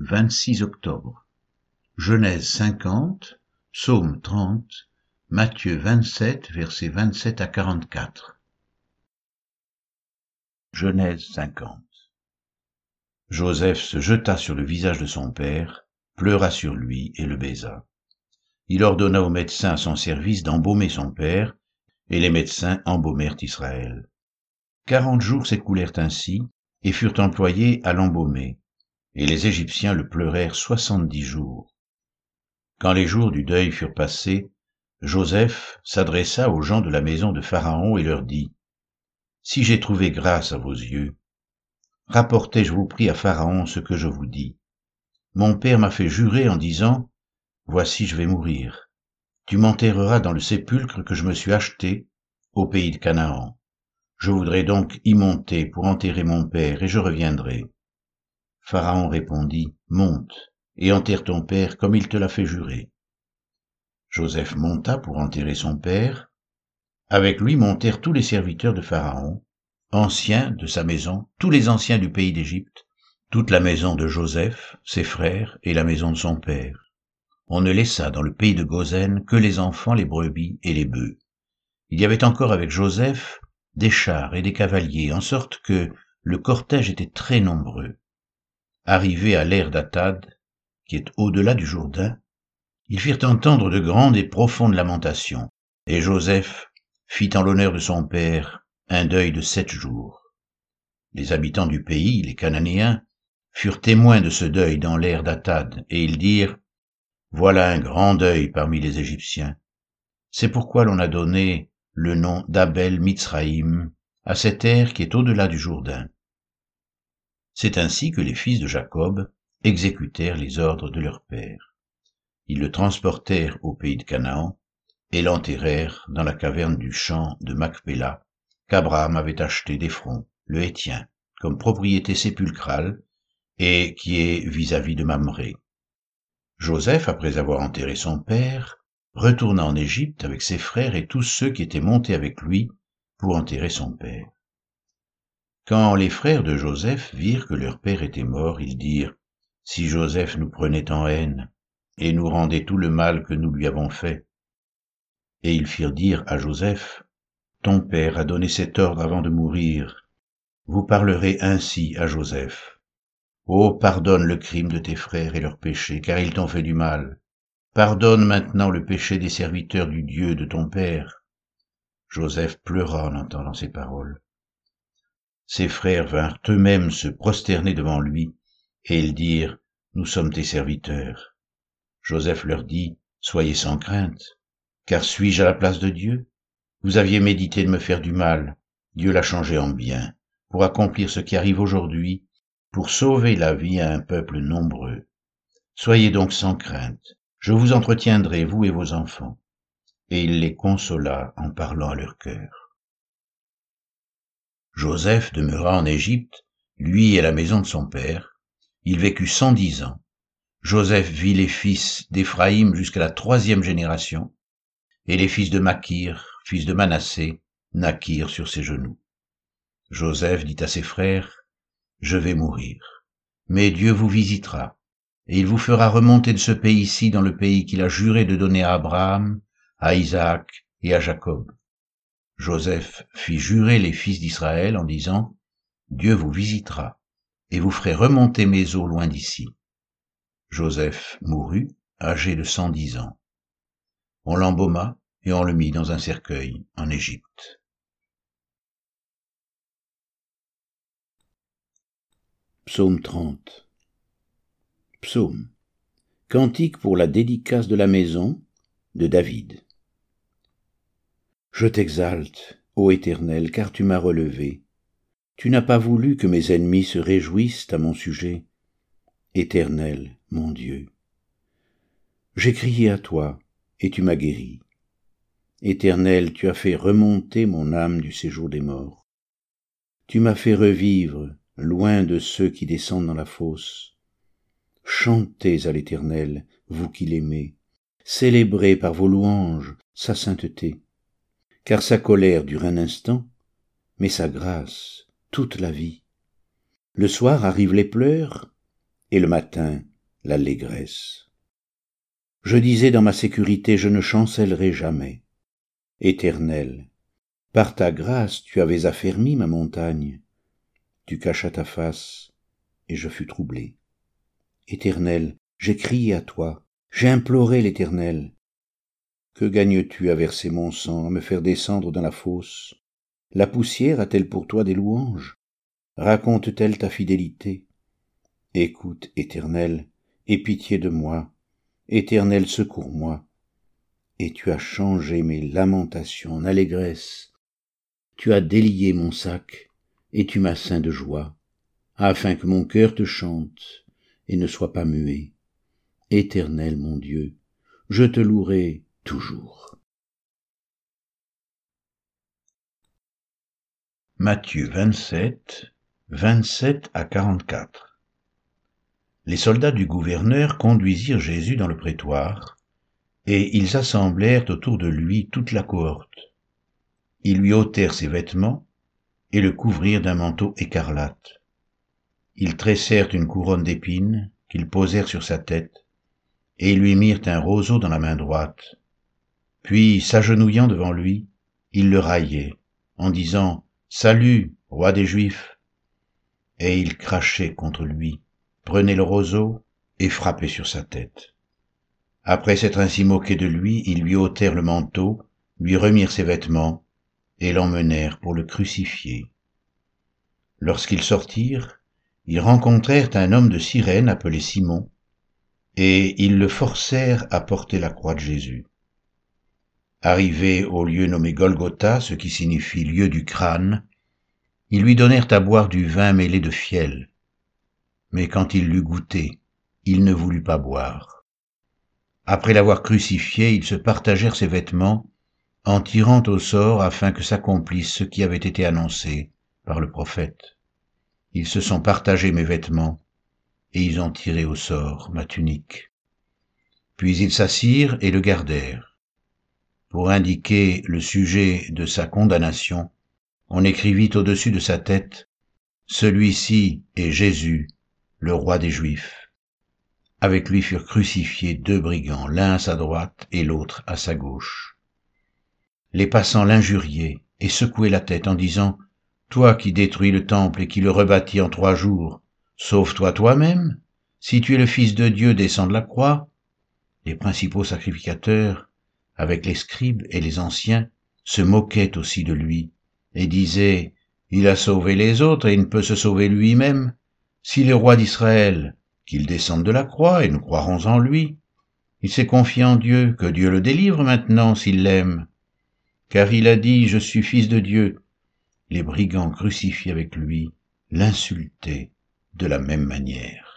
26 octobre. Genèse 50, Psaume 30, Matthieu 27, versets 27 à 44. Genèse 50. Joseph se jeta sur le visage de son père, pleura sur lui et le baisa. Il ordonna aux médecins à son service d'embaumer son père, et les médecins embaumèrent Israël. Quarante jours s'écoulèrent ainsi, et furent employés à l'embaumer, et les Égyptiens le pleurèrent soixante-dix jours. Quand les jours du deuil furent passés, Joseph s'adressa aux gens de la maison de Pharaon et leur dit, Si j'ai trouvé grâce à vos yeux, rapportez, je vous prie, à Pharaon ce que je vous dis. Mon père m'a fait jurer en disant, Voici je vais mourir. Tu m'enterreras dans le sépulcre que je me suis acheté au pays de Canaan. Je voudrais donc y monter pour enterrer mon père, et je reviendrai. Pharaon répondit, Monte, et enterre ton père comme il te l'a fait jurer. Joseph monta pour enterrer son père. Avec lui montèrent tous les serviteurs de Pharaon, anciens de sa maison, tous les anciens du pays d'Égypte, toute la maison de Joseph, ses frères et la maison de son père. On ne laissa dans le pays de Gozen que les enfants, les brebis et les bœufs. Il y avait encore avec Joseph des chars et des cavaliers, en sorte que le cortège était très nombreux. Arrivé à l'ère d'Atad, qui est au-delà du Jourdain, ils firent entendre de grandes et profondes lamentations, et Joseph fit en l'honneur de son père un deuil de sept jours. Les habitants du pays, les Cananéens, furent témoins de ce deuil dans l'ère d'Atad, et ils dirent, Voilà un grand deuil parmi les Égyptiens. C'est pourquoi l'on a donné le nom d'Abel Mitzraïm à cette ère qui est au-delà du Jourdain. C'est ainsi que les fils de Jacob exécutèrent les ordres de leur père. Ils le transportèrent au pays de Canaan et l'enterrèrent dans la caverne du champ de Macpéla qu'Abraham avait acheté d'Ephron, le Hétien, comme propriété sépulcrale et qui est vis-à-vis de Mamré. Joseph, après avoir enterré son père, retourna en Égypte avec ses frères et tous ceux qui étaient montés avec lui pour enterrer son père. Quand les frères de Joseph virent que leur père était mort, ils dirent, Si Joseph nous prenait en haine, et nous rendait tout le mal que nous lui avons fait. Et ils firent dire à Joseph, Ton père a donné cet ordre avant de mourir. Vous parlerez ainsi à Joseph. Oh, pardonne le crime de tes frères et leurs péchés, car ils t'ont fait du mal. Pardonne maintenant le péché des serviteurs du Dieu de ton père. Joseph pleura en entendant ces paroles. Ses frères vinrent eux-mêmes se prosterner devant lui, et ils dirent, Nous sommes tes serviteurs. Joseph leur dit, Soyez sans crainte, car suis-je à la place de Dieu? Vous aviez médité de me faire du mal, Dieu l'a changé en bien, pour accomplir ce qui arrive aujourd'hui, pour sauver la vie à un peuple nombreux. Soyez donc sans crainte, je vous entretiendrai, vous et vos enfants. Et il les consola en parlant à leur cœur. Joseph demeura en Égypte, lui et la maison de son père. Il vécut cent dix ans Joseph vit les fils d'Éphraïm jusqu'à la troisième génération, et les fils de Makir, fils de Manassé, naquirent sur ses genoux. Joseph dit à ses frères, Je vais mourir, mais Dieu vous visitera, et il vous fera remonter de ce pays-ci dans le pays qu'il a juré de donner à Abraham, à Isaac et à Jacob. Joseph fit jurer les fils d'Israël en disant, Dieu vous visitera, et vous ferez remonter mes eaux loin d'ici. Joseph mourut, âgé de cent dix ans. On l'embauma et on le mit dans un cercueil en Égypte. Psaume 30 Psaume Cantique pour la dédicace de la maison de David. Je t'exalte, ô Éternel, car tu m'as relevé. Tu n'as pas voulu que mes ennemis se réjouissent à mon sujet. Éternel, mon Dieu. J'ai crié à toi, et tu m'as guéri. Éternel, tu as fait remonter mon âme du séjour des morts. Tu m'as fait revivre, loin de ceux qui descendent dans la fosse. Chantez à l'Éternel, vous qui l'aimez, célébrez par vos louanges sa sainteté, car sa colère dure un instant, mais sa grâce toute la vie. Le soir arrivent les pleurs, et le matin l'allégresse. Je disais dans ma sécurité, je ne chancellerai jamais. Éternel, par ta grâce tu avais affermi ma montagne. Tu cachas ta face, et je fus troublé. Éternel, j'ai crié à toi, j'ai imploré l'Éternel. Que gagnes-tu à verser mon sang, à me faire descendre dans la fosse? La poussière a-t-elle pour toi des louanges? Raconte-t-elle ta fidélité? Écoute, Éternel, aie pitié de moi. Éternel, secours-moi. Et tu as changé mes lamentations en allégresse. Tu as délié mon sac, et tu m'as ceint de joie, afin que mon cœur te chante et ne soit pas muet. Éternel mon Dieu, je te louerai Matthieu 27, 27 à 44 Les soldats du gouverneur conduisirent Jésus dans le prétoire, et ils assemblèrent autour de lui toute la cohorte. Ils lui ôtèrent ses vêtements et le couvrirent d'un manteau écarlate. Ils tressèrent une couronne d'épines qu'ils posèrent sur sa tête, et ils lui mirent un roseau dans la main droite. Puis, s'agenouillant devant lui, ils le raillaient, en disant Salut, roi des Juifs. Et ils crachaient contre lui, prenaient le roseau et frappaient sur sa tête. Après s'être ainsi moqués de lui, ils lui ôtèrent le manteau, lui remirent ses vêtements, et l'emmenèrent pour le crucifier. Lorsqu'ils sortirent, ils rencontrèrent un homme de Cyrène appelé Simon, et ils le forcèrent à porter la croix de Jésus. Arrivé au lieu nommé Golgotha, ce qui signifie lieu du crâne, ils lui donnèrent à boire du vin mêlé de fiel. Mais quand il l'eut goûté, il ne voulut pas boire. Après l'avoir crucifié, ils se partagèrent ses vêtements, en tirant au sort afin que s'accomplisse ce qui avait été annoncé par le prophète. Ils se sont partagés mes vêtements, et ils ont tiré au sort ma tunique. Puis ils s'assirent et le gardèrent. Pour indiquer le sujet de sa condamnation, on écrivit au-dessus de sa tête, Celui-ci est Jésus, le roi des Juifs. Avec lui furent crucifiés deux brigands, l'un à sa droite et l'autre à sa gauche. Les passants l'injuriaient et secouaient la tête en disant, Toi qui détruis le temple et qui le rebâtis en trois jours, sauve-toi toi-même. Si tu es le Fils de Dieu, descends de la croix. Les principaux sacrificateurs, avec les scribes et les anciens, se moquaient aussi de lui et disaient, Il a sauvé les autres et il ne peut se sauver lui-même. Si le roi d'Israël, qu'il descende de la croix et nous croirons en lui. Il s'est confié en Dieu, que Dieu le délivre maintenant s'il l'aime. Car il a dit, je suis fils de Dieu. Les brigands crucifiés avec lui l'insultaient de la même manière.